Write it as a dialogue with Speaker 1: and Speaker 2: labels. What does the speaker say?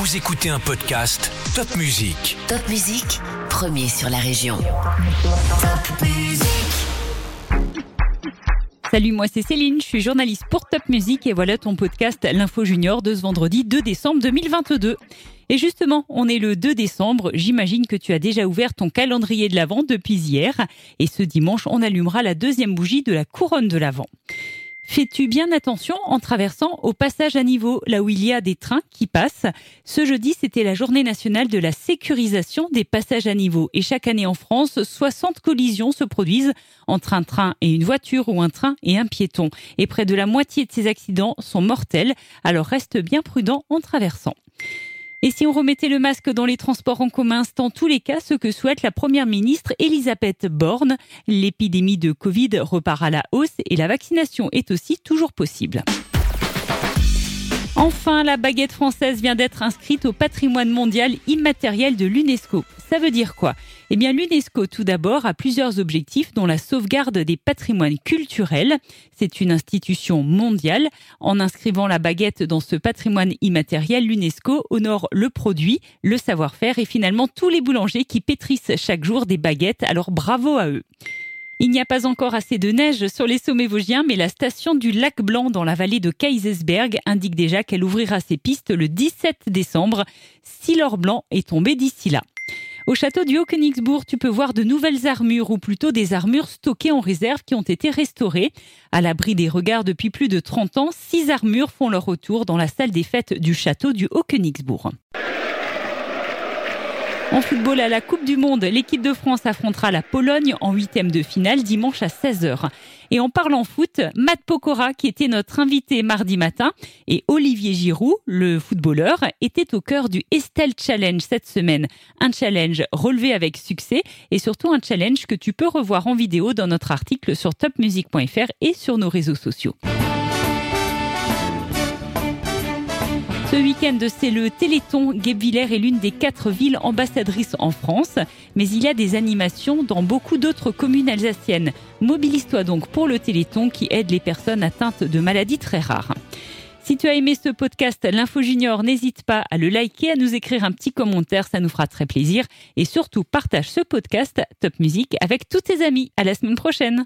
Speaker 1: Vous écoutez un podcast Top Music.
Speaker 2: Top Musique, premier sur la région. Top Musique.
Speaker 3: Salut, moi c'est Céline, je suis journaliste pour Top Music et voilà ton podcast L'Info Junior de ce vendredi 2 décembre 2022. Et justement, on est le 2 décembre, j'imagine que tu as déjà ouvert ton calendrier de l'Avent depuis hier et ce dimanche, on allumera la deuxième bougie de la couronne de l'Avent. Fais-tu bien attention en traversant au passage à niveau, là où il y a des trains qui passent? Ce jeudi, c'était la journée nationale de la sécurisation des passages à niveau. Et chaque année en France, 60 collisions se produisent entre un train et une voiture ou un train et un piéton. Et près de la moitié de ces accidents sont mortels. Alors reste bien prudent en traversant. Et si on remettait le masque dans les transports en commun, c'est en tous les cas ce que souhaite la première ministre Elisabeth Borne. L'épidémie de Covid repart à la hausse et la vaccination est aussi toujours possible. Enfin, la baguette française vient d'être inscrite au patrimoine mondial immatériel de l'UNESCO. Ça veut dire quoi? Eh bien, l'UNESCO, tout d'abord, a plusieurs objectifs, dont la sauvegarde des patrimoines culturels. C'est une institution mondiale. En inscrivant la baguette dans ce patrimoine immatériel, l'UNESCO honore le produit, le savoir-faire et finalement tous les boulangers qui pétrissent chaque jour des baguettes. Alors bravo à eux. Il n'y a pas encore assez de neige sur les sommets vosgiens, mais la station du Lac Blanc dans la vallée de Kaysersberg indique déjà qu'elle ouvrira ses pistes le 17 décembre, si l'or blanc est tombé d'ici là. Au château du Haut-Königsbourg, tu peux voir de nouvelles armures, ou plutôt des armures stockées en réserve qui ont été restaurées. À l'abri des regards depuis plus de 30 ans, six armures font leur retour dans la salle des fêtes du château du Haut-Königsbourg. En football à la Coupe du Monde, l'équipe de France affrontera la Pologne en huitième de finale dimanche à 16h. Et en parlant foot, Matt Pokora, qui était notre invité mardi matin, et Olivier Giroud, le footballeur, était au cœur du Estelle Challenge cette semaine. Un challenge relevé avec succès et surtout un challenge que tu peux revoir en vidéo dans notre article sur topmusic.fr et sur nos réseaux sociaux. Ce week-end, c'est le Téléthon. Guebwiller est l'une des quatre villes ambassadrices en France, mais il y a des animations dans beaucoup d'autres communes alsaciennes. Mobilise-toi donc pour le Téléthon qui aide les personnes atteintes de maladies très rares. Si tu as aimé ce podcast L'Info Junior, n'hésite pas à le liker, à nous écrire un petit commentaire, ça nous fera très plaisir. Et surtout, partage ce podcast Top Music avec tous tes amis. À la semaine prochaine.